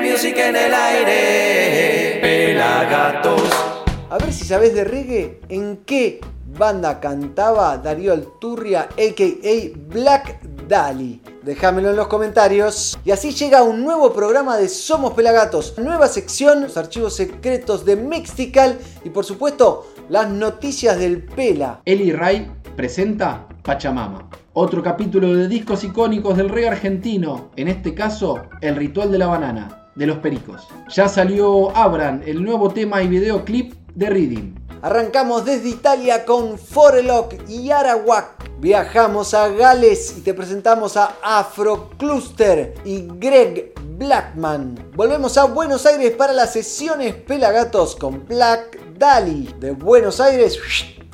music en el aire. Pelagatos. A ver si sabes de reggae, ¿en qué banda cantaba Darío Alturria, a.k.a. Black Dali? Déjamelo en los comentarios. Y así llega un nuevo programa de Somos Pelagatos. Nueva sección, los archivos secretos de Mexical y por supuesto las noticias del Pela. Eli Ray presenta Pachamama. Otro capítulo de discos icónicos del reggae argentino, en este caso El Ritual de la Banana, de los Pericos. Ya salió Abran, el nuevo tema y videoclip de Reading. Arrancamos desde Italia con Forelock y Arawak. Viajamos a Gales y te presentamos a Afrocluster y Greg Blackman. Volvemos a Buenos Aires para las sesiones Pelagatos con Black Dali. De Buenos Aires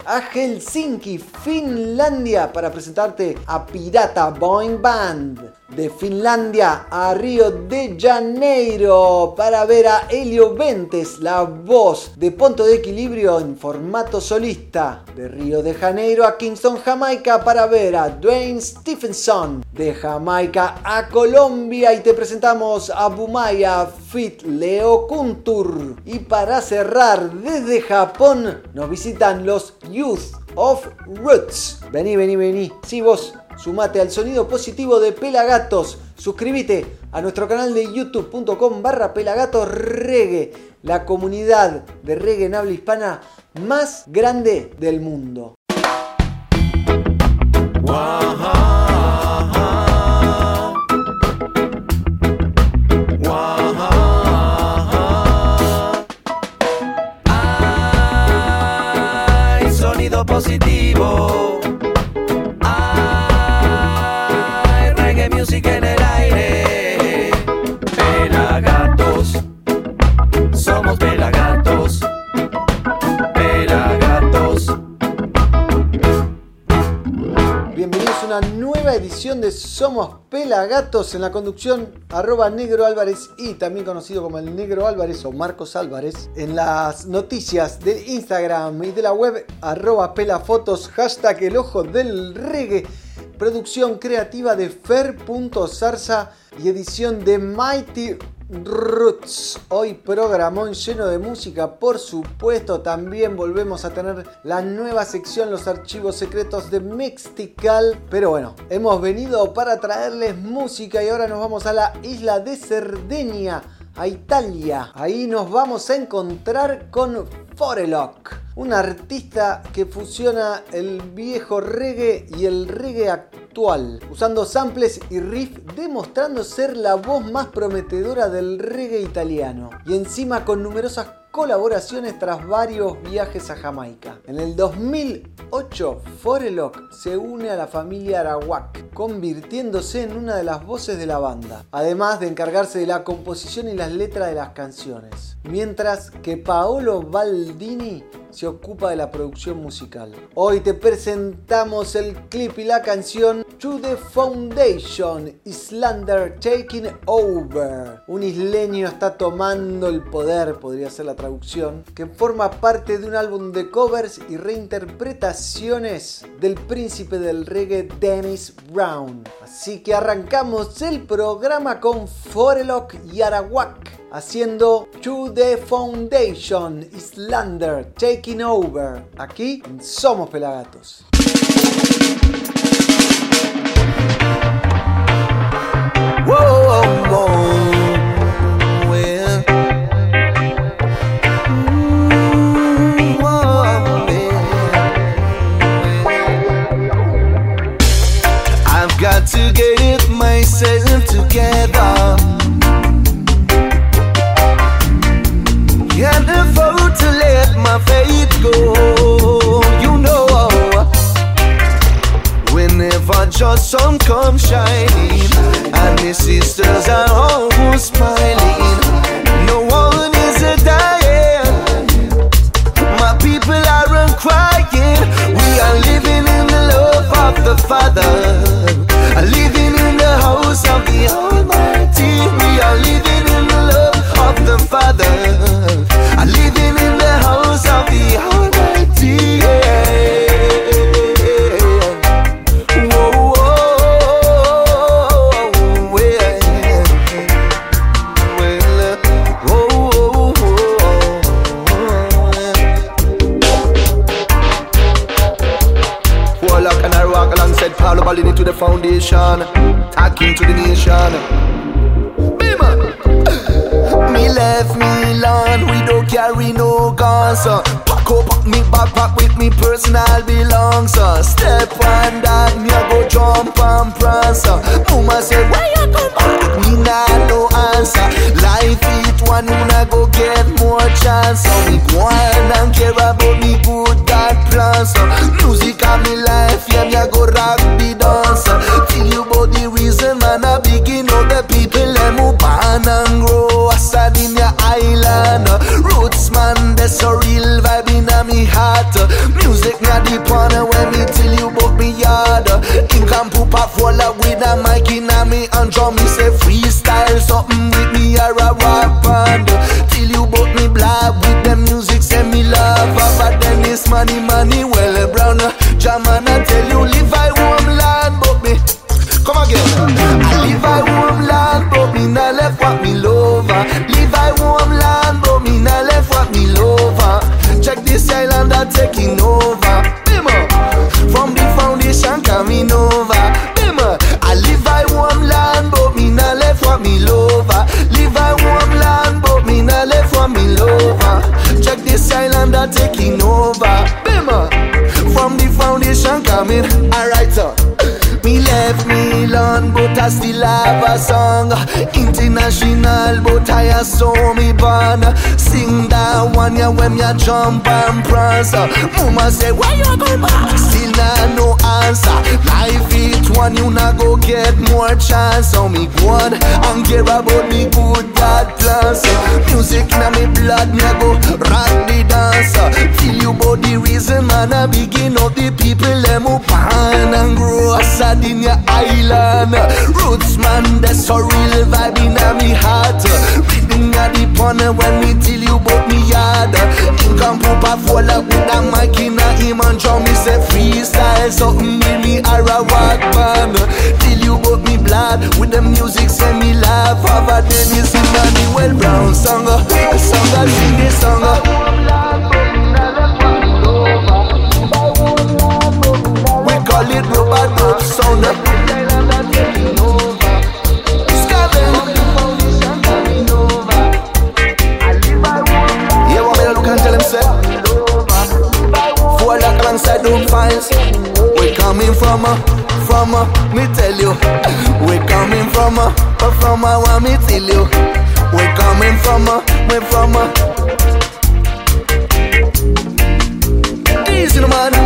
a Helsinki, Finlandia, para presentarte a Pirata Boing Band. De Finlandia a Río de Janeiro para ver a Helio Ventes, la voz de Punto de Equilibrio en formato solista. De Río de Janeiro a Kingston, Jamaica para ver a Dwayne Stephenson. De Jamaica a Colombia y te presentamos a Bumaya Fit Leo Kuntur. Y para cerrar, desde Japón nos visitan los Youth of Roots. Vení, vení, vení. Sí, vos, sumate al sonido positivo de Pelagatos. Suscríbete a nuestro canal de youtube.com barra Pelagatos Reggae, la comunidad de reggae en habla hispana más grande del mundo. Ay, positivo. Pelagatos en la conducción arroba y también conocido como el Negro Álvarez o Marcos Álvarez. En las noticias de Instagram y de la web arroba pelafotos hashtag el ojo del reggae. Producción creativa de Fer.zarza y edición de Mighty Roots. Hoy programón lleno de música, por supuesto. También volvemos a tener la nueva sección, los archivos secretos de Mixtical. Pero bueno, hemos venido para traerles música y ahora nos vamos a la isla de Cerdeña, a Italia. Ahí nos vamos a encontrar con Forelock, un artista que fusiona el viejo reggae y el reggae actual, usando samples y riff, demostrando ser la voz más prometedora del reggae italiano. Y encima con numerosas colaboraciones tras varios viajes a Jamaica. En el 2008, Forelock se une a la familia Arawak, convirtiéndose en una de las voces de la banda, además de encargarse de la composición y las letras de las canciones, mientras que Paolo Baldini se ocupa de la producción musical. Hoy te presentamos el clip y la canción To the Foundation, Islander Taking Over. Un isleño está tomando el poder, podría ser la traducción, que forma parte de un álbum de covers y reinterpretaciones del príncipe del reggae Dennis Brown. Así que arrancamos el programa con Forelock y Arawak haciendo To the Foundation Islander Taking Over. Aquí Somos Pelagatos. Got to get myself together. Just sun comes shining, and the sisters are always smiling. No one is a dying. My people aren't crying. We are living in the love of the Father. Living in the house of the Almighty. We are living in the love of the Father. Nah go get more chance. So me go and care about me good God plans. Uh. Music and me life, yeah, me a go rock the dance. Uh. Tell you about the reason, man, I begin all the people, them who born and grow. Aside in your island, roots man, that's a real vibe in a me heart. Music not the corner when me tell you about me yard. Ink and poop a fall up with a mic in a me and drum. Me say freestyle something with me or a rock band. I still have a song. International, but I saw me born. That one, yeah, when me a jump and prance. Uh, mama say, why you go back? Still nah no answer. Life it one, you not go get more chance. So me go on and care about me good God plans. Uh, music in me blood, me go rock the dance. Uh, feel you body reason, man, I begin up the people, them up and grow aside in your island. Roots, man, that's a real vibe in a me heart. Reading at the corner when me tell you about me yard. Ink and a fall up with a mic in a him and drum. Me say freestyle, something with me or a rock band. Tell you about me blood with the music, say me laugh. Over then you sing a the well brown song. A song I sing this song. Coming from a, from a, me tell you. We coming from a, a from a, want me tell you. We coming from a, we from a. Easy man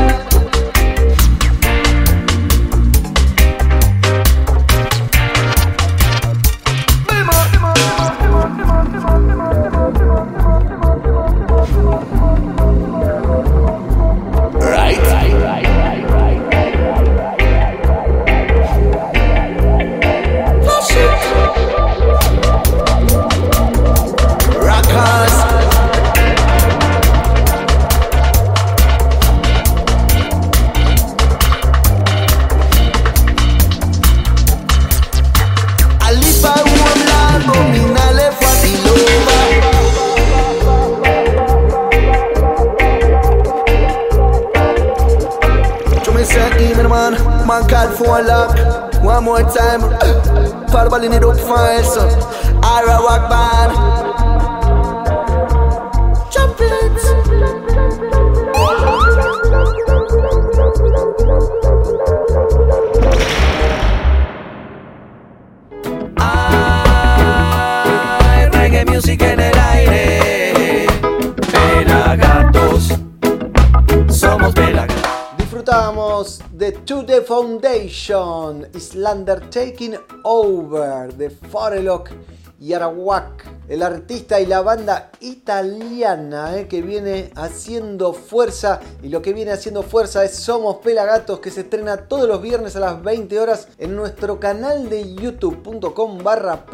Disfrutábamos de To The Foundation, Islander Taking Over de Forelock y Arawak, el artista y la banda italiana eh, que viene haciendo fuerza. Y lo que viene haciendo fuerza es Somos Pelagatos, que se estrena todos los viernes a las 20 horas en nuestro canal de youtube.com barra.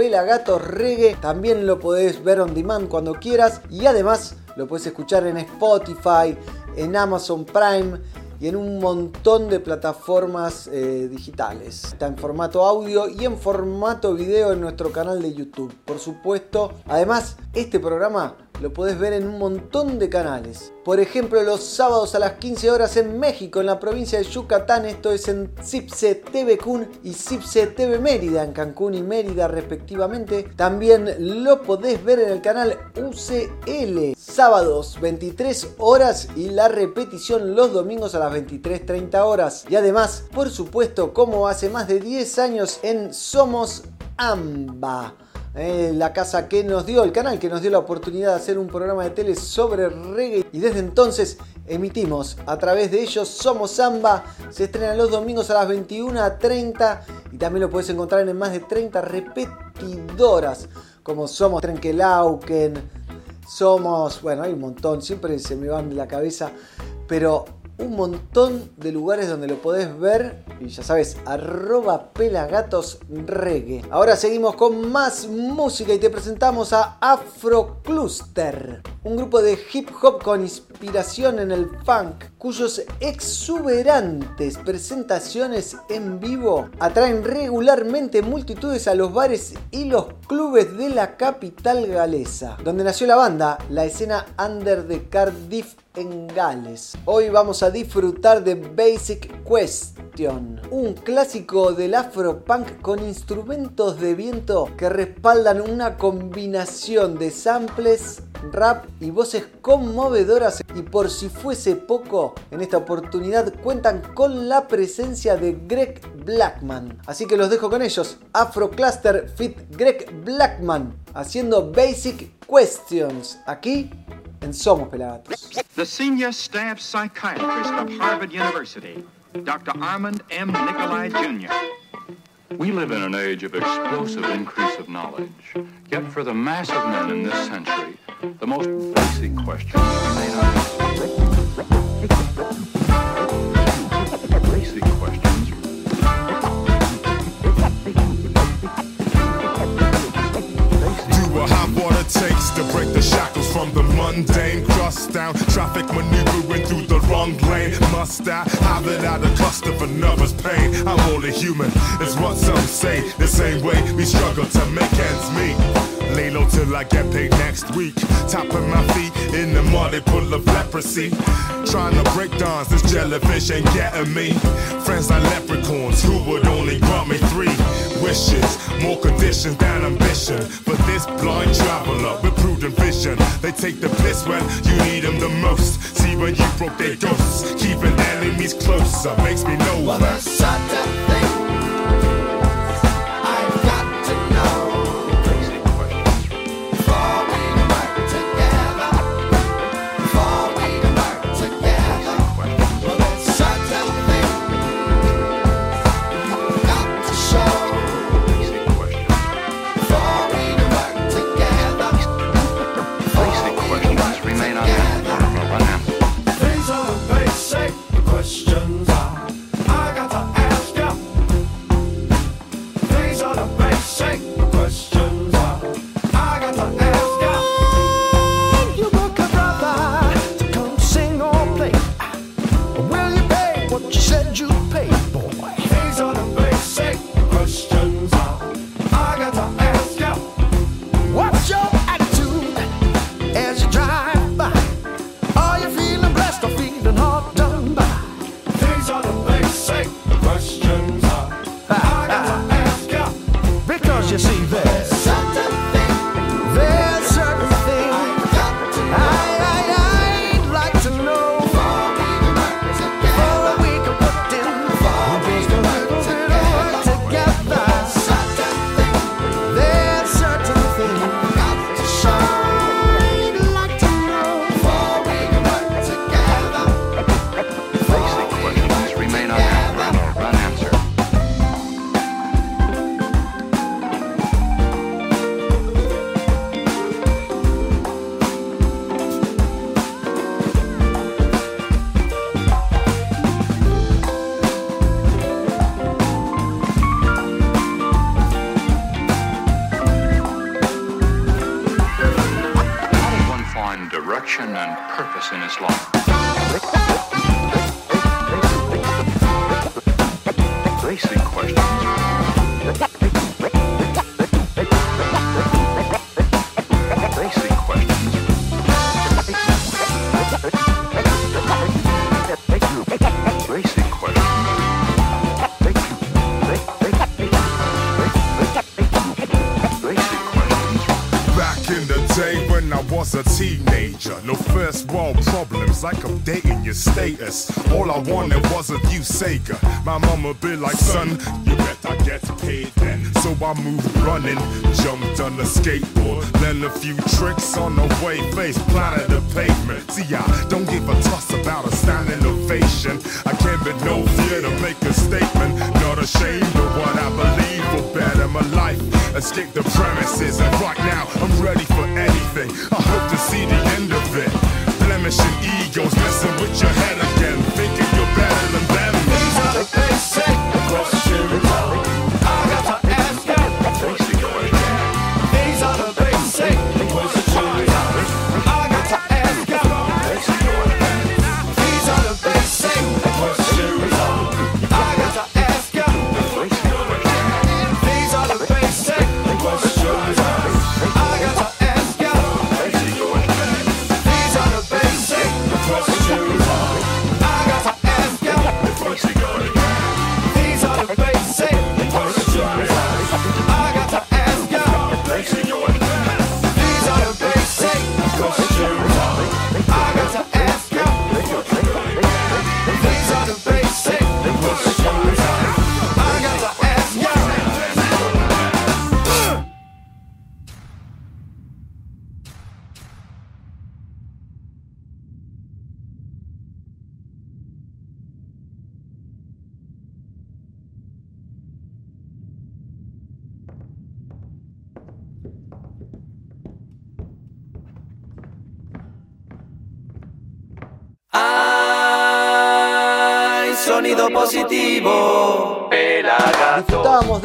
También lo podés ver on demand cuando quieras y además lo puedes escuchar en Spotify, en Amazon Prime y en un montón de plataformas eh, digitales. Está en formato audio y en formato video en nuestro canal de YouTube, por supuesto. Además, este programa lo podés ver en un montón de canales. Por ejemplo, los sábados a las 15 horas en México, en la provincia de Yucatán, esto es en Cipse TV Kun y Cipse TV Mérida, en Cancún y Mérida respectivamente. También lo podés ver en el canal UCL, sábados 23 horas y la repetición los domingos a las 23.30 horas. Y además, por supuesto, como hace más de 10 años en Somos AMBA eh, la casa que nos dio, el canal que nos dio la oportunidad de hacer un programa de tele sobre reggae. Y desde entonces emitimos a través de ellos Somos Samba, se estrena los domingos a las 21.30 y también lo puedes encontrar en más de 30 repetidoras como Somos Trenkelauken, somos, bueno, hay un montón, siempre se me van de la cabeza, pero un montón de lugares donde lo podés ver. Y ya sabes, arroba pelagatos Ahora seguimos con más música y te presentamos a Afrocluster, un grupo de hip hop con inspiración en el funk, cuyos exuberantes presentaciones en vivo atraen regularmente multitudes a los bares y los clubes de la capital galesa, donde nació la banda, la escena under de Cardiff en Gales. Hoy vamos a disfrutar de Basic Question, un clásico del afropunk con instrumentos de viento que respaldan una combinación de samples, rap y voces conmovedoras y por si fuese poco, en esta oportunidad cuentan con la presencia de Greg Blackman. Así que los dejo con ellos, Afro Cluster Fit Greg Blackman haciendo Basic Questions aquí en Somos Pelagatos. The senior staff psychiatrist of Harvard University, Dr. Armand M. Nikolai Jr. We live in an age of explosive increase of knowledge. Yet for the mass of men in this century, the most basic question remain unanswered. Hot water takes to break the shackles from the mundane. Crust down traffic maneuvering through the wrong lane. Must I have it out of cluster for nervous pain? I'm only human is what some say. The same way we struggle to make ends meet Lay low till I get paid next week. Tapping my feet in the mud, full of leprosy. Trying to break dawns, this jellyfish ain't getting me. Friends like leprechauns who would only grant me three wishes. More conditions than ambition. For this blind traveler with prudent vision, they take the piss when you need them the most. See when you broke their dose. Keeping enemies closer makes me know. Well, direction and purpose in his life? Basic questions. Like updating your status. All I wanted was a new Sega. My mama be like, son, you better get paid then. So I moved running, jumped on the skateboard, learned a few tricks on the way, face planted the pavement. See, I don't give a toss about a standing ovation. I came with no fear to make a statement. Not ashamed of what I believe or better my life. Escape the premises, and right now I'm ready for Russian egos. Listen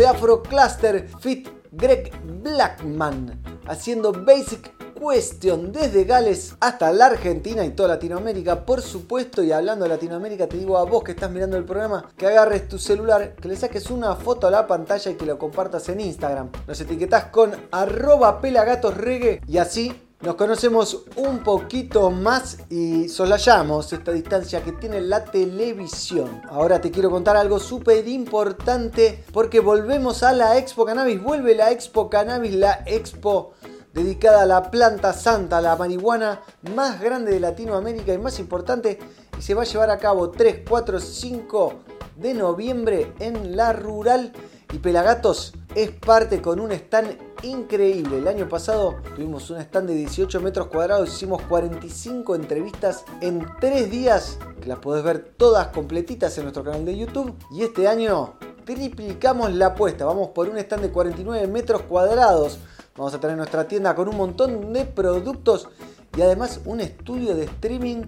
Afro Cluster Fit Greg Blackman haciendo Basic Question desde Gales hasta la Argentina y toda Latinoamérica, por supuesto. Y hablando de Latinoamérica, te digo a vos que estás mirando el programa que agarres tu celular, que le saques una foto a la pantalla y que lo compartas en Instagram. Nos etiquetás con arroba pelagatosregue y así nos conocemos un poquito más y soslayamos esta distancia que tiene la televisión. Ahora te quiero contar algo súper importante porque volvemos a la Expo Cannabis. Vuelve la Expo Cannabis, la Expo dedicada a la planta santa, la marihuana más grande de Latinoamérica y más importante. Y se va a llevar a cabo 3, 4, 5 de noviembre en la rural. Y Pelagatos es parte con un stand increíble. El año pasado tuvimos un stand de 18 metros cuadrados, hicimos 45 entrevistas en 3 días, que las podés ver todas completitas en nuestro canal de YouTube. Y este año triplicamos la apuesta, vamos por un stand de 49 metros cuadrados. Vamos a tener nuestra tienda con un montón de productos y además un estudio de streaming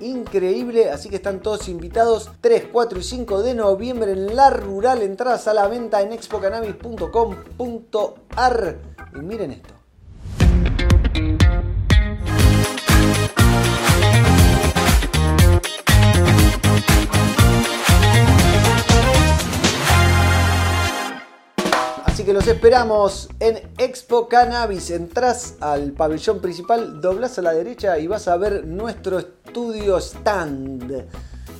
increíble, así que están todos invitados 3, 4 y 5 de noviembre en la rural, entradas a la venta en expocannabis.com.ar y miren esto. Que los esperamos en Expo Cannabis. Entrás al pabellón principal, doblás a la derecha y vas a ver nuestro estudio stand.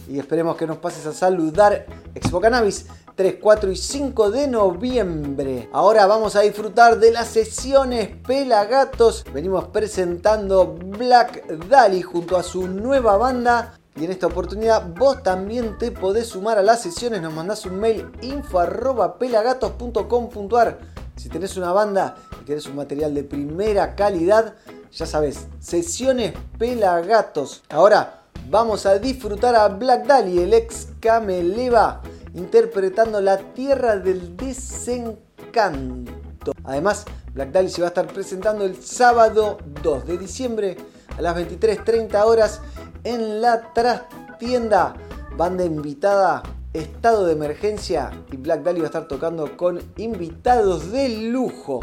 Y esperemos que nos pases a saludar Expo Cannabis 3, 4 y 5 de noviembre. Ahora vamos a disfrutar de las sesiones Pelagatos. Venimos presentando Black Dali junto a su nueva banda y en esta oportunidad vos también te podés sumar a las sesiones, nos mandás un mail info arroba pelagatos.com.ar Si tenés una banda y querés un material de primera calidad, ya sabes, sesiones Pelagatos. Ahora vamos a disfrutar a Black Dali, el ex Cameleva, interpretando La Tierra del Desencanto. Además, Black Dali se va a estar presentando el sábado 2 de diciembre a las 23.30 horas en la trastienda. Banda invitada, estado de emergencia y Black Dali va a estar tocando con invitados de lujo.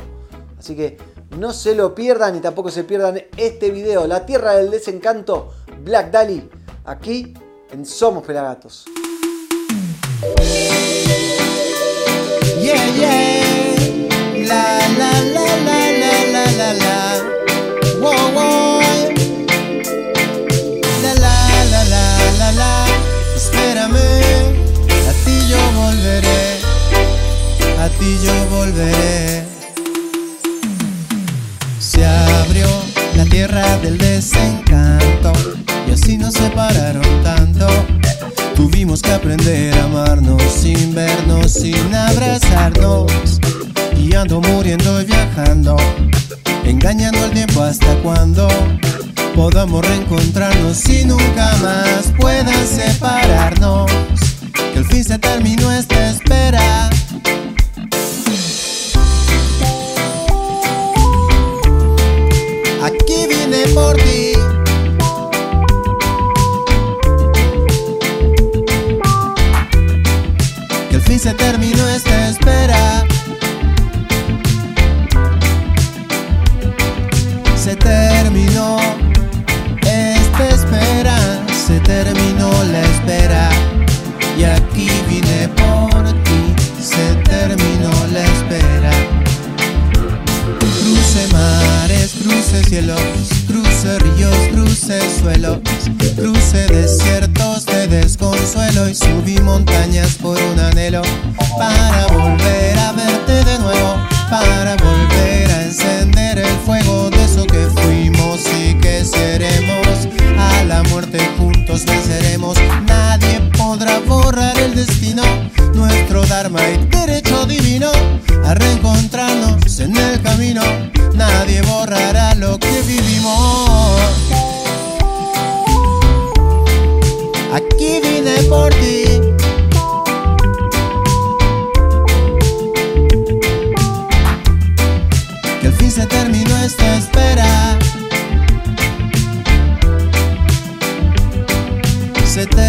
Así que no se lo pierdan y tampoco se pierdan este video, La Tierra del Desencanto, Black Dali, aquí en Somos Pelagatos. Yeah, yeah. La, la, la, la, la, la, la. Espérame. A ti yo volveré. A ti yo volveré. Se abrió la tierra del desencanto y así nos separaron tanto. Tuvimos que aprender a amarnos sin vernos, sin abrazarnos. Y ando muriendo y viajando, engañando el tiempo hasta cuando podamos reencontrarnos y nunca más puedan separarnos. Que el fin se terminó esta espera. Aquí vine por ti. Que el fin se terminó esta espera. Terminó la espera. Y aquí vine por ti. Se terminó la espera. Cruce mares, cruce cielos, cruce ríos, cruce suelos, cruce desiertos de desconsuelo y subí montañas por un anhelo para volver a verte de nuevo, para volver a encender el fuego de eso que fuimos y que seremos. A la muerte juntos venceremos, nadie podrá borrar el destino, nuestro Dharma y derecho divino a reencontrarnos en el camino. Nadie borrará lo que vivimos. Aquí vine por ti.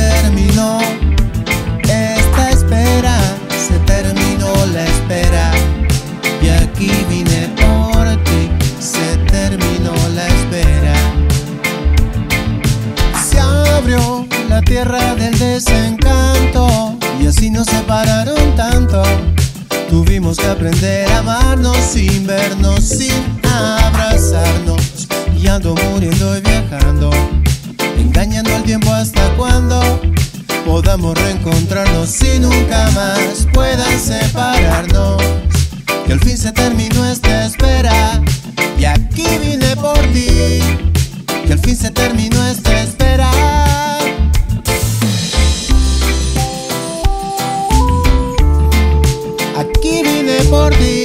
Terminó esta espera. Se terminó la espera. Y aquí vine por ti, se terminó la espera. Se abrió la tierra del desencanto y así nos separaron tanto. Tuvimos que aprender a amarnos sin vernos, sin abrazarnos. Y ando muriendo y viajando, engañando el tiempo hasta cuando podamos reencontrarnos y nunca más puedan separarnos. Que al fin se terminó esta espera y aquí vine por ti. Que al fin se terminó esta espera. Aquí vine por ti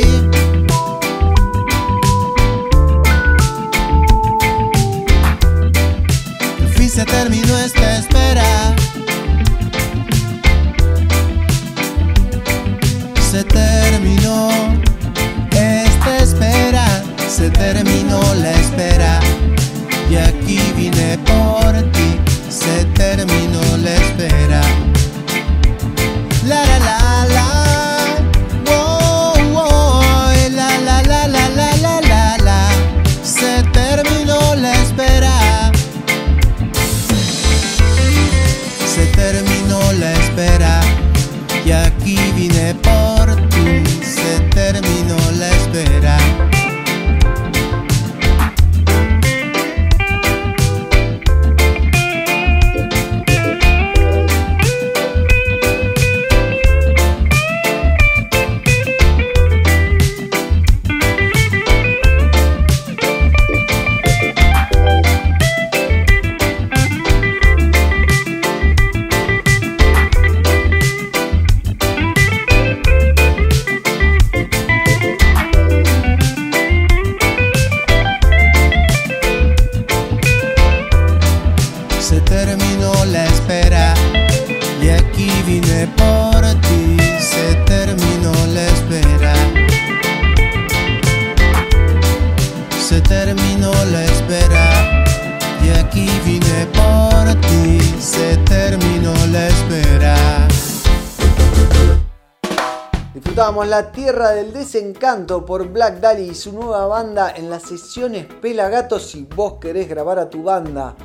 Tierra del Desencanto por Black Dahlia y su nueva banda en las sesiones Pelagatos. Si vos querés grabar a tu banda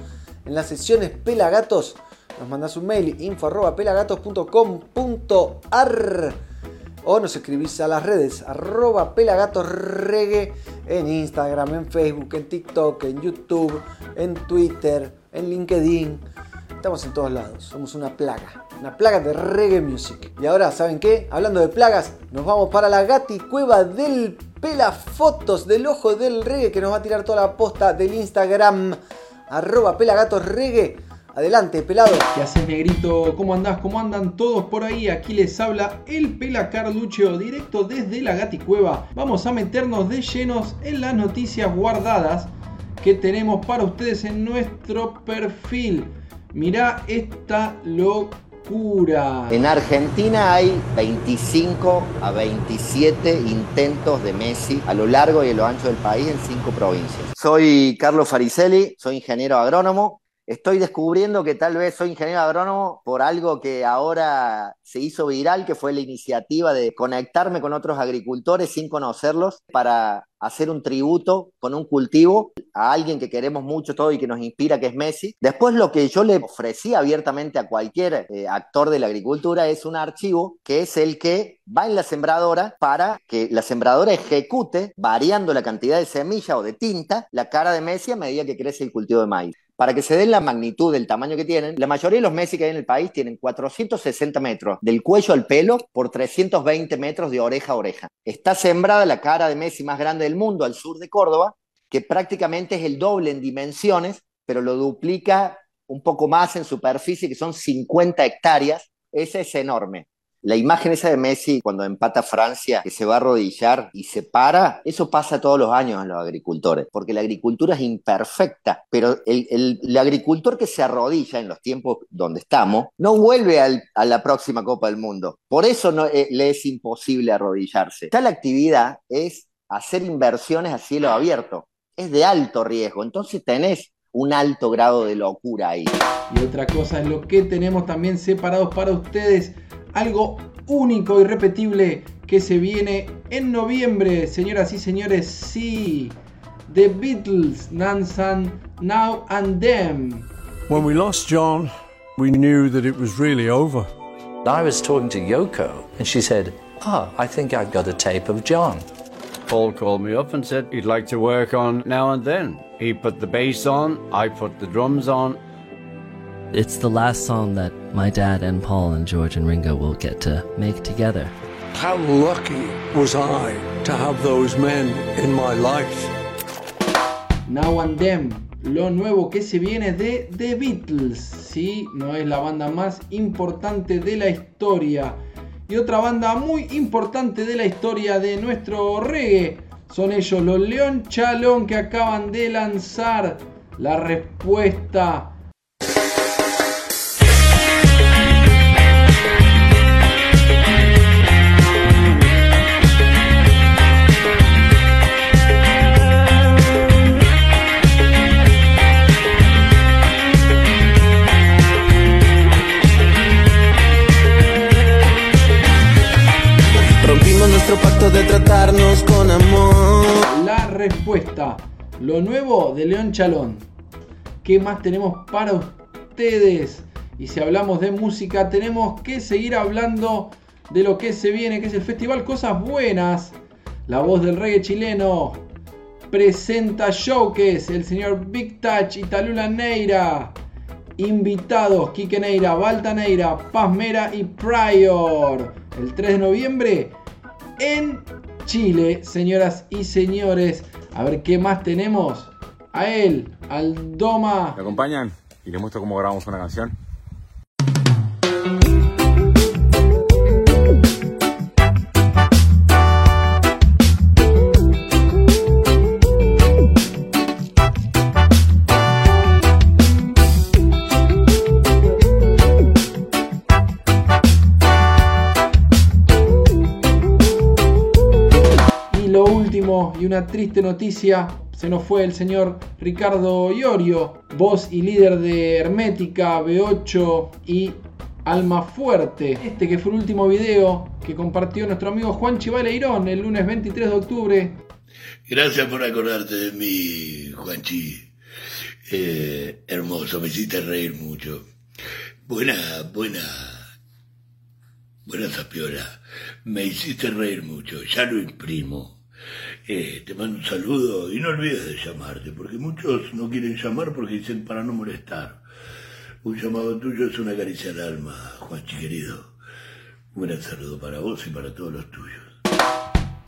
en las sesiones Pelagatos, nos mandás un mail info arroba pelagatos.com.ar o nos escribís a las redes arroba pelagatosregue en Instagram, en Facebook, en TikTok, en YouTube, en Twitter, en LinkedIn. Estamos en todos lados, somos una plaga, una plaga de reggae music. Y ahora, ¿saben qué? Hablando de plagas, nos vamos para la gati cueva del pela fotos del ojo del reggae que nos va a tirar toda la posta del Instagram, arroba pelagatos Adelante, pelado. ¿Qué haces, negrito? ¿Cómo andás? ¿Cómo andan todos por ahí? Aquí les habla el Pela Carlucho, directo desde la Gaticueva. Vamos a meternos de llenos en las noticias guardadas que tenemos para ustedes en nuestro perfil. Mirá esta locura. En Argentina hay 25 a 27 intentos de Messi a lo largo y a lo ancho del país en cinco provincias. Soy Carlos Faricelli, soy ingeniero agrónomo. Estoy descubriendo que tal vez soy ingeniero agrónomo por algo que ahora se hizo viral, que fue la iniciativa de conectarme con otros agricultores sin conocerlos para hacer un tributo con un cultivo a alguien que queremos mucho todo y que nos inspira, que es Messi. Después lo que yo le ofrecí abiertamente a cualquier eh, actor de la agricultura es un archivo que es el que va en la sembradora para que la sembradora ejecute, variando la cantidad de semilla o de tinta, la cara de Messi a medida que crece el cultivo de maíz. Para que se den la magnitud del tamaño que tienen, la mayoría de los Messi que hay en el país tienen 460 metros del cuello al pelo por 320 metros de oreja a oreja. Está sembrada la cara de Messi más grande del mundo al sur de Córdoba, que prácticamente es el doble en dimensiones, pero lo duplica un poco más en superficie, que son 50 hectáreas. Ese es enorme. La imagen esa de Messi cuando empata Francia, que se va a arrodillar y se para, eso pasa todos los años en los agricultores, porque la agricultura es imperfecta, pero el, agricultor que se arrodilla en los tiempos donde estamos no vuelve a la próxima Copa del Mundo. Por eso no, eh, le es imposible arrodillarse. Tal actividad es hacer inversiones a cielo abierto. Es de alto riesgo, entonces tenés un alto grado de locura ahí. Y otra cosa es lo que tenemos también separados para ustedes algo único y repetible que se viene en noviembre, señoras y señores, sí, The Beatles, Nansan, Now and Then. When we lost John, we knew that it was really over. I was talking to Yoko and she said, Ah, oh, I think I've got a tape of John. Paul called me up and said he'd like to work on Now and Then. He put the bass on, I put the drums on, it's the last song that my dad and Paul and George and Ringo will get to make together. How lucky was I to have those men in my life? Now and Them, lo nuevo que se viene de The Beatles. Sí, no es la banda más importante de la historia. Y otra banda muy importante de la historia de nuestro reggae son ellos, los León Chalón, que acaban de lanzar la respuesta respuesta, lo nuevo de León Chalón. ¿Qué más tenemos para ustedes? Y si hablamos de música, tenemos que seguir hablando de lo que se viene, que es el festival Cosas Buenas. La voz del reggae chileno presenta showcase, el señor Big Touch y Talula Neira. Invitados, Quique Neira, Balta Neira, Paz Mera y Prior. El 3 de noviembre en Chile, señoras y señores. A ver qué más tenemos. A él, al Doma. ¿Me acompañan? Y les muestro cómo grabamos una canción. Y una triste noticia, se nos fue el señor Ricardo Iorio, voz y líder de Hermética, B8 y Alma Fuerte. Este que fue el último video que compartió nuestro amigo Juan Chivaleirón el lunes 23 de octubre. Gracias por acordarte de mí, Juanchi. Eh, hermoso, me hiciste reír mucho. Buena, buena, buena zapiola. Me hiciste reír mucho, ya lo imprimo. Eh, te mando un saludo y no olvides de llamarte, porque muchos no quieren llamar porque dicen para no molestar. Un llamado tuyo es una caricia al alma, Juanchi querido. Un gran saludo para vos y para todos los tuyos.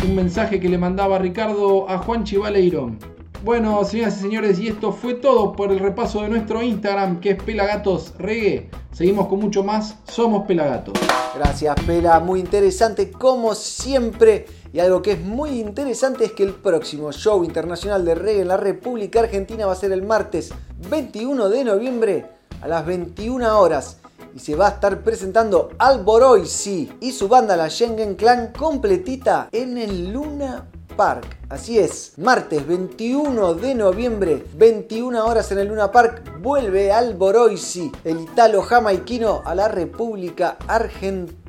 Un mensaje que le mandaba Ricardo a Juan Chivaleirón. Bueno, señoras y señores, y esto fue todo por el repaso de nuestro Instagram, que es Pelagatos Reggae. Seguimos con mucho más, somos Pelagatos. Gracias, Pela, muy interesante como siempre. Y algo que es muy interesante es que el próximo show internacional de reggae en la República Argentina va a ser el martes 21 de noviembre a las 21 horas. Y se va a estar presentando Alboroisi y su banda la Schengen Clan completita en el Luna Park. Así es, martes 21 de noviembre, 21 horas en el Luna Park, vuelve Alboroisi, el italo jamaiquino, a la República Argentina.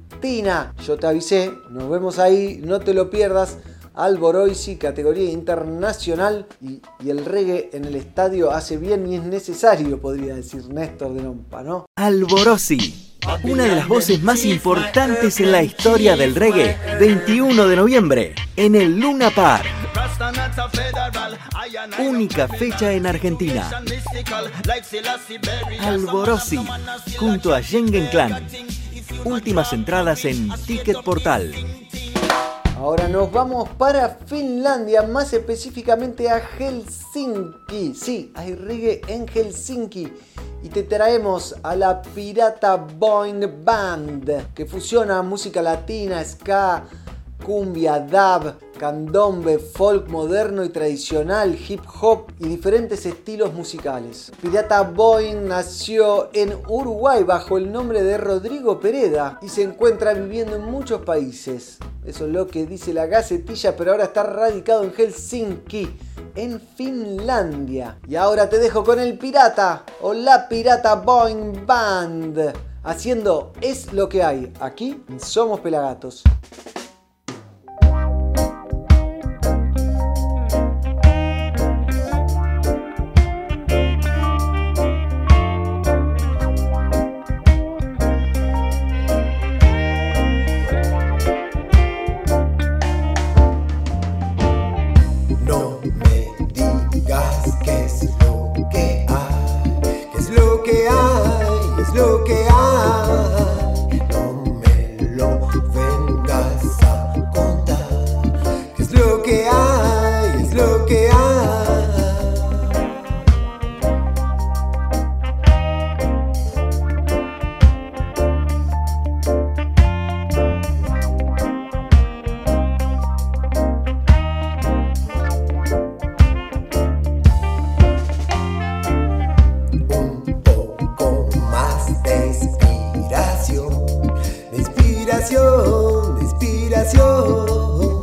Yo te avisé, nos vemos ahí, no te lo pierdas. Alboroisi, categoría internacional y, el reggae en el estadio hace bien y es necesario, podría decir Néstor de Lompa, ¿no? Alborosi, una de las voces más importantes en la historia del reggae, 21 de noviembre, en el Luna Park. Única fecha en Argentina. Alborosi, junto a Schengen Clan. Últimas entradas en Ticket Portal. Ahora nos vamos para Finlandia, más específicamente a Helsinki. Sí, hay reggae en Helsinki. Y te traemos a la Pirata Boing Band, que fusiona música latina, ska, cumbia, dub, candombe, folk moderno y tradicional, hip hop y diferentes estilos musicales. Pirata Boeing nació en Uruguay bajo el nombre de Rodrigo Pereda y se encuentra viviendo en muchos países. Eso es lo que dice la Gacetilla, pero ahora está radicado en Helsinki, en Finlandia. Y ahora te dejo con el pirata o la Pirata Boeing Band haciendo Es lo que hay. Aquí somos Pelagatos. explicación.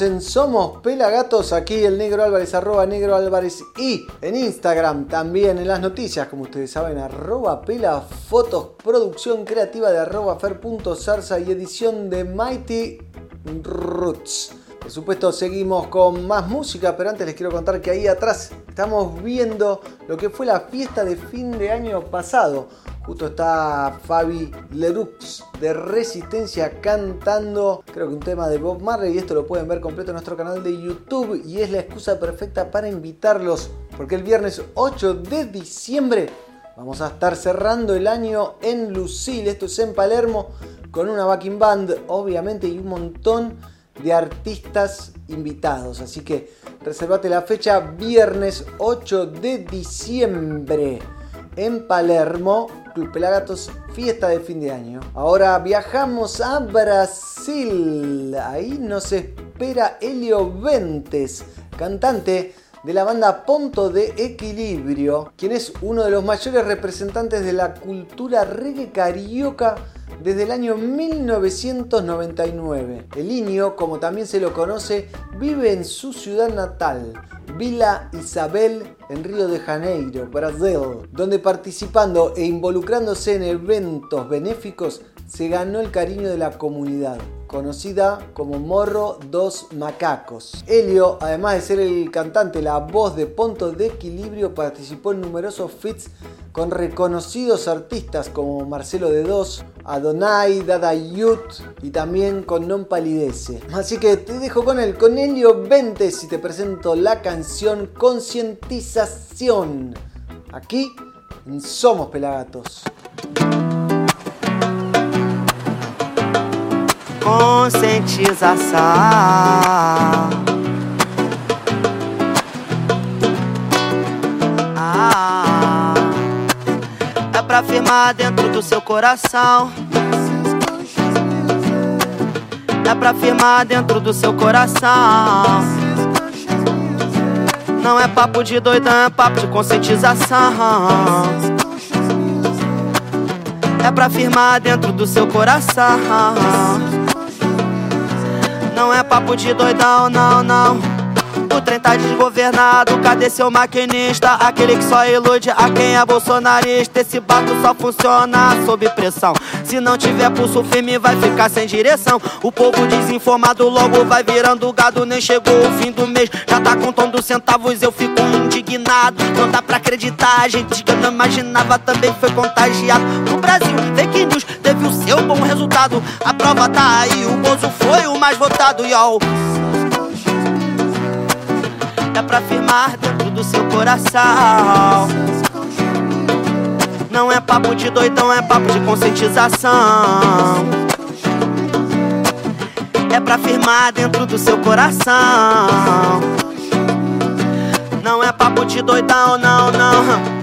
En Somos Pelagatos, aquí el Negro Álvarez, arroba Negro Álvarez y en Instagram también en las noticias, como ustedes saben, arroba Pela Fotos, producción creativa de arroba Fer.zarza y edición de Mighty Roots. Por supuesto seguimos con más música, pero antes les quiero contar que ahí atrás estamos viendo lo que fue la fiesta de fin de año pasado. Justo está Fabi Lerux de Resistencia cantando, creo que un tema de Bob Marley y esto lo pueden ver completo en nuestro canal de YouTube y es la excusa perfecta para invitarlos porque el viernes 8 de diciembre vamos a estar cerrando el año en Lucille, esto es en Palermo, con una backing band obviamente y un montón de artistas invitados. Así que reservate la fecha viernes 8 de diciembre en Palermo, Club Pelagatos, fiesta de fin de año. Ahora viajamos a Brasil. Ahí nos espera Helio Ventes, cantante de la banda Ponto de Equilibrio, quien es uno de los mayores representantes de la cultura reggae carioca desde el año 1999. El Inio, como también se lo conoce, vive en su ciudad natal, Vila Isabel, en Río de Janeiro, Brasil, donde participando e involucrándose en eventos benéficos se ganó el cariño de la comunidad, conocida como Morro dos Macacos. Helio, además de ser el cantante, la voz de Ponto de Equilibrio, participó en numerosos feats con reconocidos artistas como Marcelo de Dos, Adonai, Dada Youth y también con Non Palidece. Así que te dejo con con Helio Ventes y te presento la canción Concientización. Aquí en Somos Pelagatos. conscientização. Pra firmar dentro do seu coração. É pra firmar dentro do seu coração. Não é papo de doidão, é papo de conscientização. É pra firmar dentro do seu coração. Não é papo de doidão, não, não. O trem tá desgovernado, cadê seu maquinista? Aquele que só ilude a quem é bolsonarista. Esse bato só funciona sob pressão. Se não tiver pulso firme, vai ficar sem direção. O povo desinformado logo vai virando gado. Nem chegou o fim do mês, já tá contando centavos. Eu fico indignado, não dá pra acreditar. Gente que eu não imaginava também foi contagiado. No Brasil, fake news teve o seu bom resultado. A prova tá aí, o Bozo foi o mais votado, y'all. É pra firmar dentro do seu coração. Não é papo de doidão, é papo de conscientização. É pra firmar dentro do seu coração. Não é papo de doidão, não, não.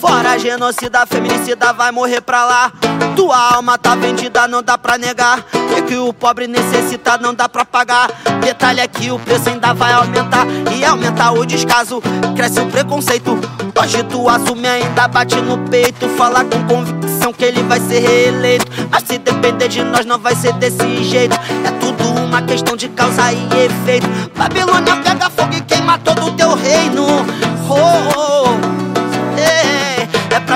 Fora genocida, feminicida vai morrer pra lá. Tua alma tá vendida, não dá pra negar. É que o pobre necessita, não dá pra pagar. Detalhe é que o preço ainda vai aumentar. E aumentar o descaso, cresce o preconceito. Hoje tu assume, ainda bate no peito. Fala com convicção que ele vai ser reeleito. Mas se depender de nós, não vai ser desse jeito. É tudo uma questão de causa e efeito. Babilônia pega fogo e queima todo o teu reino. Oh, oh.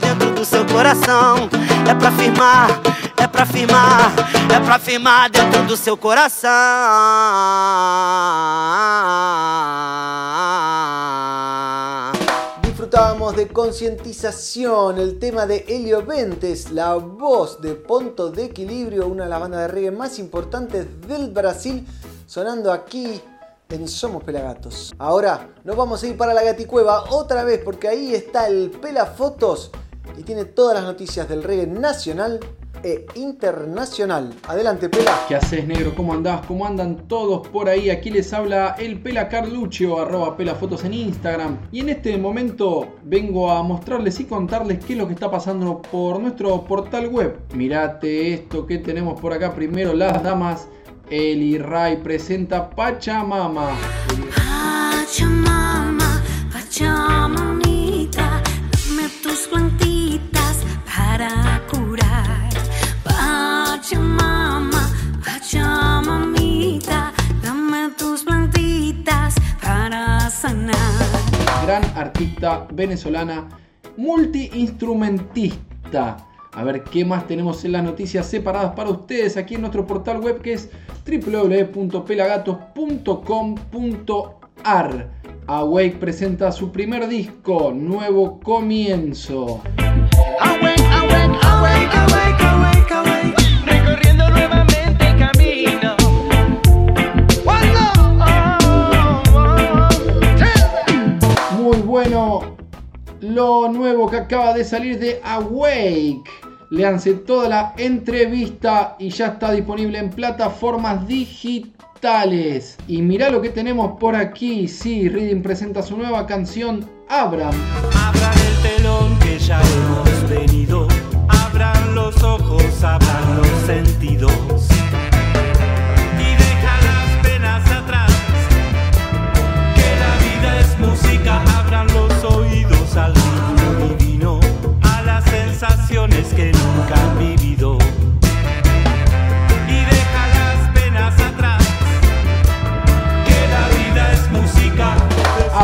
dentro do seu coração. É pra firmar, é pra firmar, é pra firmar dentro do seu coração. Disfrutábamos de concientización, el tema de Helio Ventes, la voz de Ponto de Equilibrio, una de las bandas de reggae más importantes del Brasil, sonando aquí en Somos Pelagatos. Ahora nos vamos a ir para la Gaticueva otra vez porque ahí está el Pelafotos y tiene todas las noticias del reggae nacional e internacional. Adelante, Pela. ¿Qué haces, negro? ¿Cómo andás? ¿Cómo andan todos por ahí? Aquí les habla el Pela Carluccio, arroba pelafotos en Instagram. Y en este momento vengo a mostrarles y contarles qué es lo que está pasando por nuestro portal web. Mirate esto que tenemos por acá. Primero, las damas. Eli Ray presenta Pachamama. Pachamama, Pachamamita, dame tus plantitas para curar. Pachamama, Pachamamita, dame tus plantitas para sanar. Gran artista venezolana, multiinstrumentista. A ver qué más tenemos en las noticias separadas para ustedes aquí en nuestro portal web que es www.pelagatos.com.ar. Awake presenta su primer disco, Nuevo Comienzo. Awake, awake, awake, awake, awake, awake. Recorriendo nuevamente el camino. Muy bueno lo nuevo que acaba de salir de Awake. Leanse toda la entrevista y ya está disponible en plataformas digitales. Y mirá lo que tenemos por aquí. Sí, Reading presenta su nueva canción Abram. Abran el telón que ya hemos venido. Abran los ojos, abran los sentidos.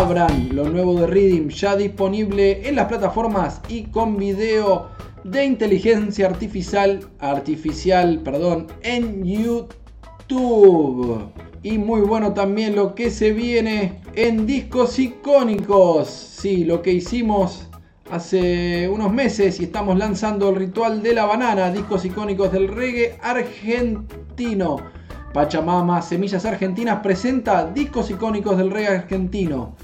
Lo nuevo de Reading, ya disponible en las plataformas y con video de inteligencia artificial, artificial, perdón, en YouTube. Y muy bueno también lo que se viene en discos icónicos. Sí, lo que hicimos hace unos meses y estamos lanzando el ritual de la banana, discos icónicos del reggae argentino. Pachamama Semillas Argentinas presenta discos icónicos del reggae argentino.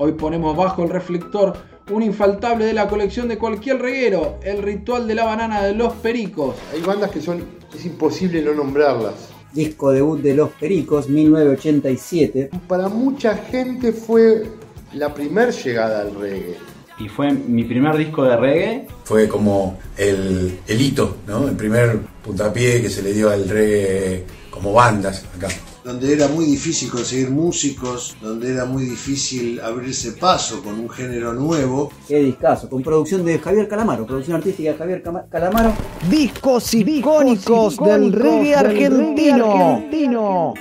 Hoy ponemos bajo el reflector un infaltable de la colección de cualquier reguero, el ritual de la banana de los pericos. Hay bandas que son, es imposible no nombrarlas. Disco debut de Los Pericos, 1987. Para mucha gente fue la primer llegada al reggae. Y fue mi primer disco de reggae. Fue como el, el hito, ¿no? El primer puntapié que se le dio al reggae como bandas acá. Donde era muy difícil conseguir músicos, donde era muy difícil abrirse paso con un género nuevo. Qué discazo, con producción de Javier Calamaro, producción artística de Javier Calamaro. Discos icónicos del reggae argentino.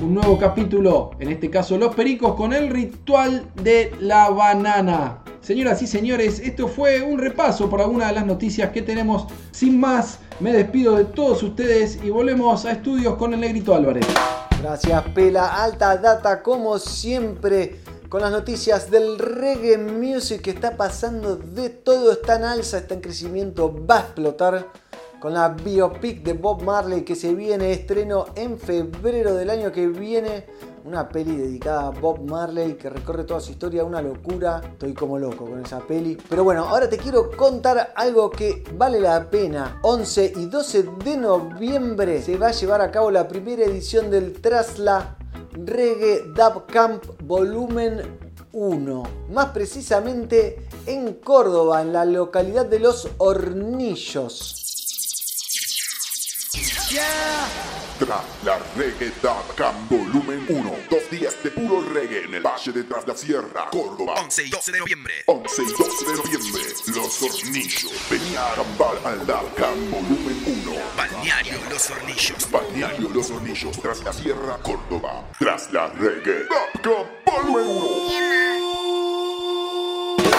Un nuevo capítulo, en este caso Los Pericos, con el ritual de la banana. Señoras y señores, esto fue un repaso por algunas de las noticias que tenemos. Sin más, me despido de todos ustedes y volvemos a estudios con el Negrito Álvarez. Gracias, Pela. Alta data, como siempre, con las noticias del reggae music que está pasando de todo. Está en alza, está en crecimiento, va a explotar. Con la biopic de Bob Marley que se viene, estreno en febrero del año que viene. Una peli dedicada a Bob Marley que recorre toda su historia, una locura. Estoy como loco con esa peli. Pero bueno, ahora te quiero contar algo que vale la pena. 11 y 12 de noviembre se va a llevar a cabo la primera edición del Trasla Reggae Dub Camp Volumen 1. Más precisamente en Córdoba, en la localidad de Los Hornillos. Tras la Reggae Dub Camp Volumen 1. Dos días de puro reggae en el Valle de Tras la Sierra, Córdoba. 11 y 12 de noviembre. 11 y 12 de noviembre. Los Hornillos. Venía a acampar al Camp Volumen 1. Balneario Los Hornillos. Balneario Los Hornillos, Tras la Sierra, Córdoba. Tras la Reggae Camp Volumen 1.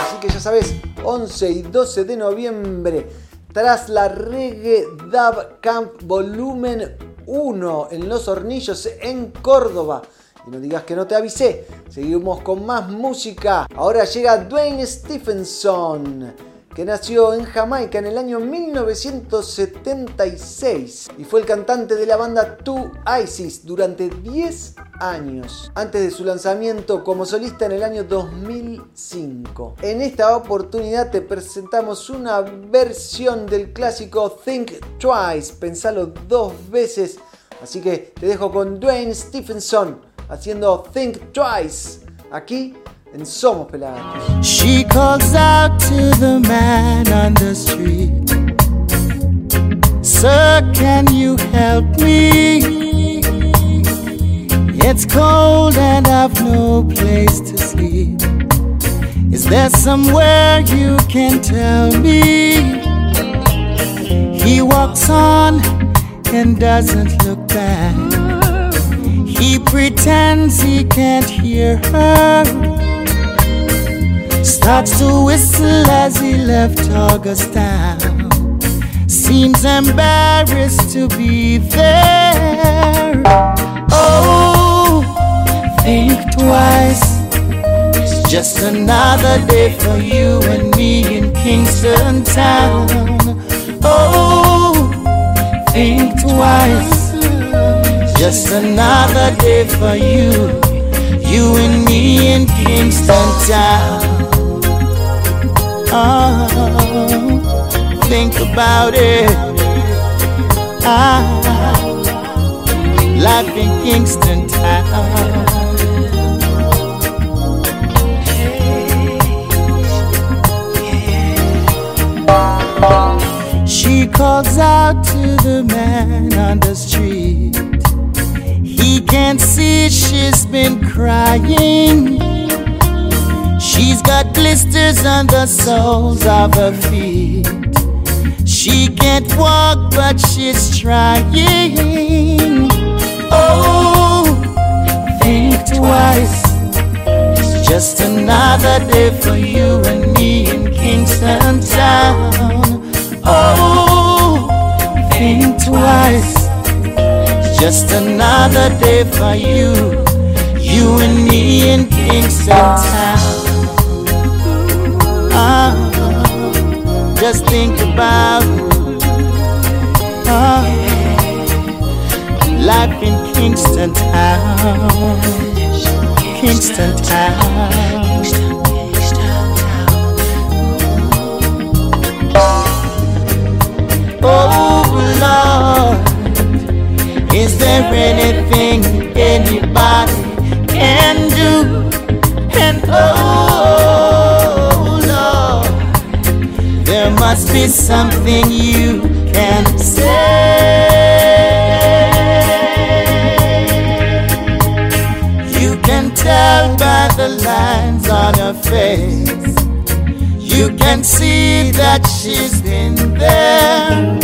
Así que ya sabes, 11 y 12 de noviembre, tras la Reggae Dub Camp Volumen 1 en Los Hornillos, en Córdoba. Y no digas que no te avisé. Seguimos con más música. Ahora llega Dwayne Stephenson que nació en Jamaica en el año 1976 y fue el cantante de la banda Two Isis durante 10 años, antes de su lanzamiento como solista en el año 2005. En esta oportunidad te presentamos una versión del clásico Think Twice, pensalo dos veces, así que te dejo con Dwayne Stephenson haciendo Think Twice, aquí She calls out to the man on the street. Sir, can you help me? It's cold and I've no place to sleep. Is there somewhere you can tell me? He walks on and doesn't look back. He pretends he can't hear her. Starts to whistle as he left August town. Seems embarrassed to be there. Oh, think twice. It's just another day for you and me in Kingston Town. Oh, think twice. Just another day for you, you and me in Kingston Town. Oh, think about it. Ah, life in Kingston Town. She calls out to the man on the street. He can't see she's been crying. She's got blisters on the soles of her feet. She can't walk, but she's trying. Oh, think twice. It's just another day for you and me in Kingston Town. Oh, think twice. It's just another day for you, you and me in Kingston Town. Just think about ah, life in Kingston Town. Kingston Town. Oh Lord, is there anything anybody can do? And oh must be something you can say. You can tell by the lines on her face. You can see that she's been there.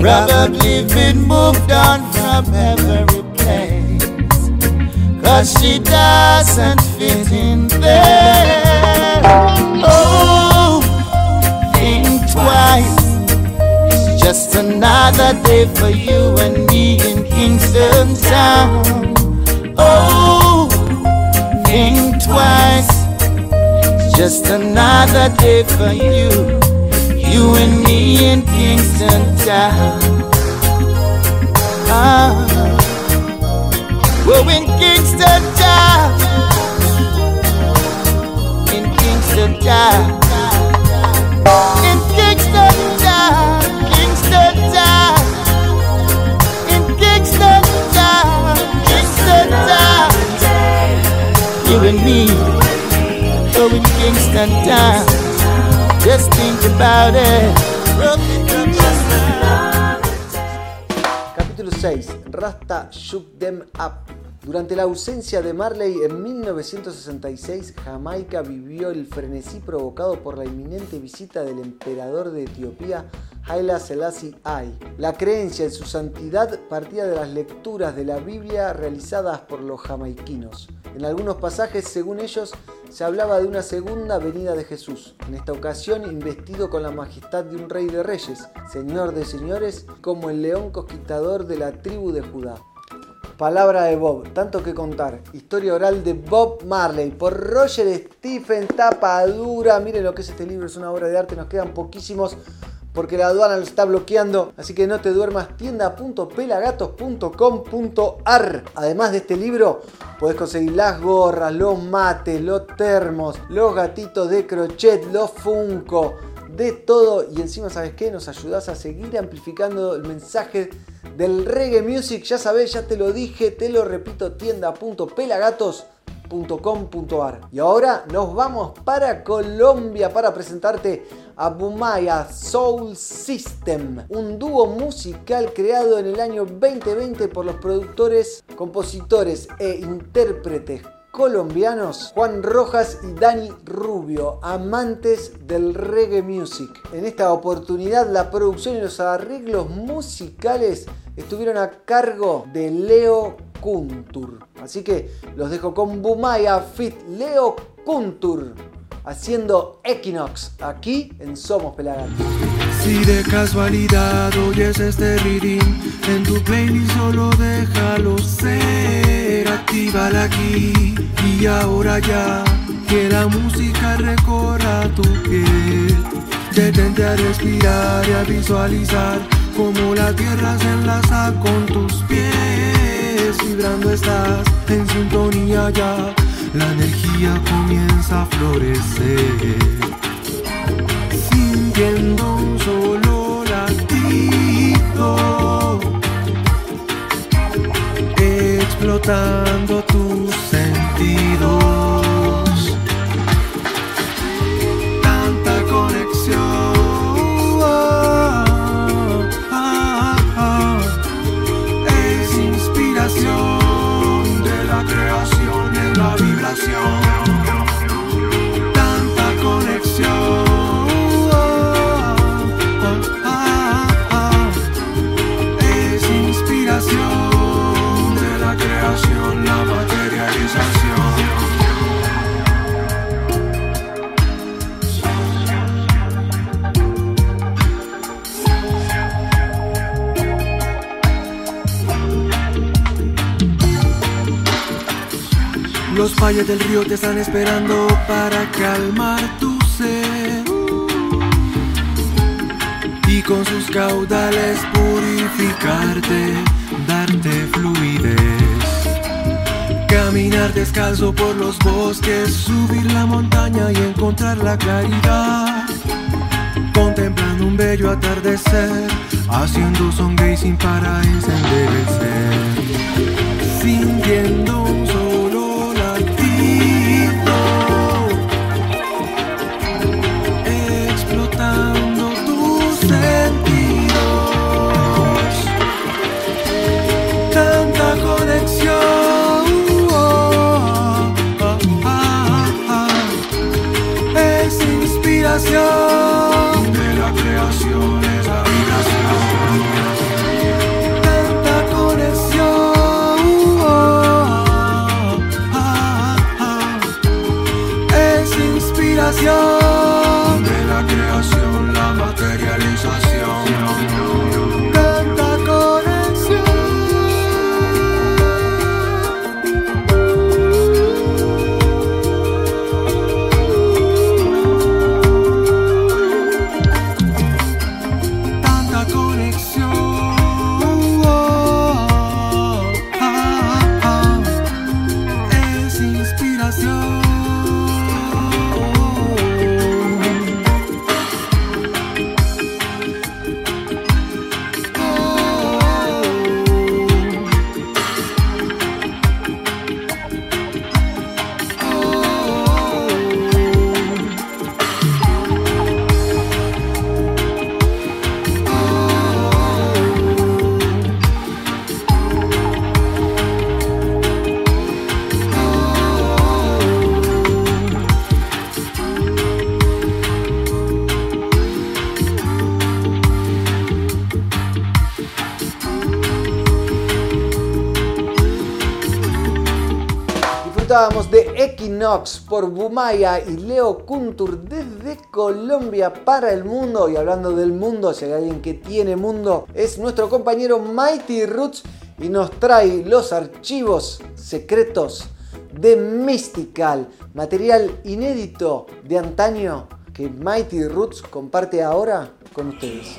Probably been moved on from every place. Cause she doesn't fit in there. Just another day for you and me in Kingston Town. Oh, think twice. Just another day for you, you and me in Kingston Town. Ah, we're in Kingston Town, in Kingston Town, Capítulo 6. Rasta Shook Them Up. Durante la ausencia de Marley en 1966, Jamaica vivió el frenesí provocado por la inminente visita del emperador de Etiopía, Haile Selassie I. La creencia en su santidad partía de las lecturas de la Biblia realizadas por los jamaiquinos. En algunos pasajes, según ellos, se hablaba de una segunda venida de Jesús, en esta ocasión investido con la majestad de un rey de reyes, señor de señores, como el león conquistador de la tribu de Judá. Palabra de Bob, tanto que contar. Historia oral de Bob Marley por Roger Stephen, tapa dura. Miren lo que es este libro, es una obra de arte, nos quedan poquísimos porque la aduana lo está bloqueando. Así que no te duermas, tienda.pelagatos.com.ar. Además de este libro, podés conseguir las gorras, los mates, los termos, los gatitos de crochet, los Funko, de todo. Y encima, ¿sabes qué? Nos ayudás a seguir amplificando el mensaje del reggae music. Ya sabés, ya te lo dije, te lo repito, Y ahora nos vamos para Colombia para presentarte a Bumaya Soul System, un dúo musical creado en el año 2020 por los productores, compositores e intérpretes colombianos Juan Rojas y Dani Rubio, amantes del reggae music. En esta oportunidad la producción y los arreglos musicales estuvieron a cargo de Leo Kuntur. Así que los dejo con Bumaya Fit Leo Kuntur haciendo Equinox aquí en Somos Pelagatos. Si de casualidad oyes este reading en tu playlist solo déjalo ser, actívala aquí y ahora ya que la música recorra tu piel. Detente a respirar y a visualizar cómo la tierra se enlaza con tus pies, vibrando estás en sintonía ya la energía comienza a florecer. Sintiendo explotando Los valles del río te están esperando para calmar tu sed y con sus caudales purificarte, darte fluidez. Caminar descalzo por los bosques, subir la montaña y encontrar la claridad. Contemplando un bello atardecer, haciendo son gazing para encender el ser. Sintiendo un solo Disfrutábamos de Equinox por Bumaya y Leo Kuntur desde Colombia para el mundo. Y hablando del mundo, si hay alguien que tiene mundo, es nuestro compañero Mighty Roots y nos trae los archivos secretos de Mystical, material inédito de antaño que Mighty Roots comparte ahora con ustedes.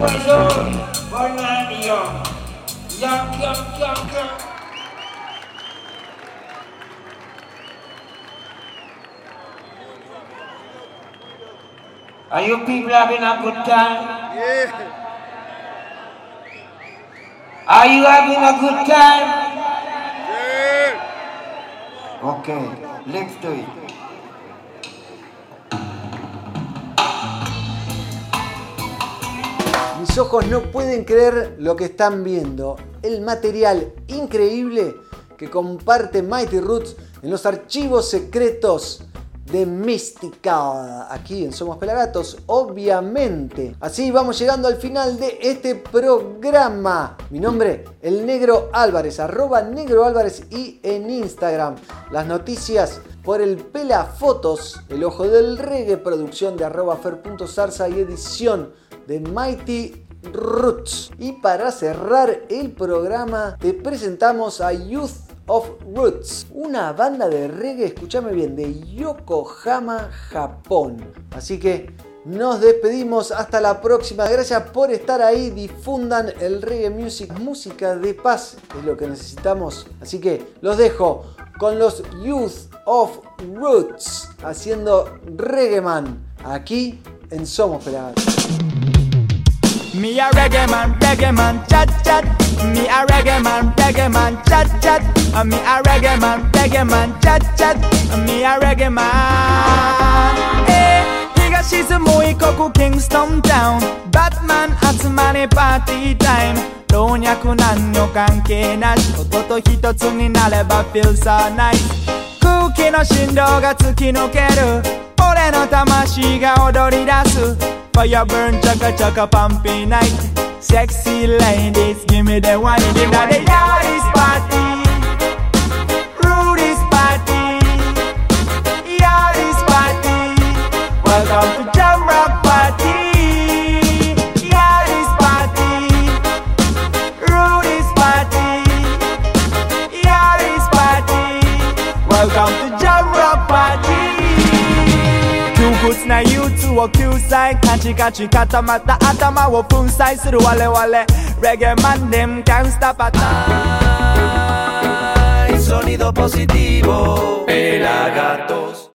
Are you people having a good time? Yeah. Are you having a good time? Yeah. Okay, let's do it. Mis ojos no pueden creer lo que están viendo. El material increíble que comparte Mighty Roots en los archivos secretos de Mystical, aquí en Somos Pelagatos, obviamente. Así vamos llegando al final de este programa. Mi nombre, el Negro Álvarez, arroba Negro Álvarez y en Instagram. Las noticias por el Pela Fotos, el ojo del reggae, producción de arroba fer.zarza y edición de Mighty Roots. Y para cerrar el programa, te presentamos a Youth of Roots, una banda de reggae, escúchame bien, de Yokohama, Japón. Así que nos despedimos hasta la próxima. Gracias por estar ahí. Difundan el reggae music. Música de paz es lo que necesitamos. Así que los dejo con los Youth of Roots haciendo Reggae Man aquí en Somos Pelagatos. Me a reggae man, reggae man, chat chat. Me a reggae man, reggae man, chat chat. Uh, Me a reggae man, reggae man, chat chat. Uh, Me a reggae man. Eh, 東住も異国キングストンタウンバットマン集まれパーティータイム老若男女関係なし音と一つになれば feel so nice 空気の振動が突き抜ける。俺の魂が踊り出す。ファイヤーブーンチャカチャカパンピーナイトセクシーレイディーズギミデワニディナディアイスパーティー wa kusai Kanchi katamata atama wa punsai Suru wale wale. Reggae man them gangsta pata Sonido positivo, pelagatos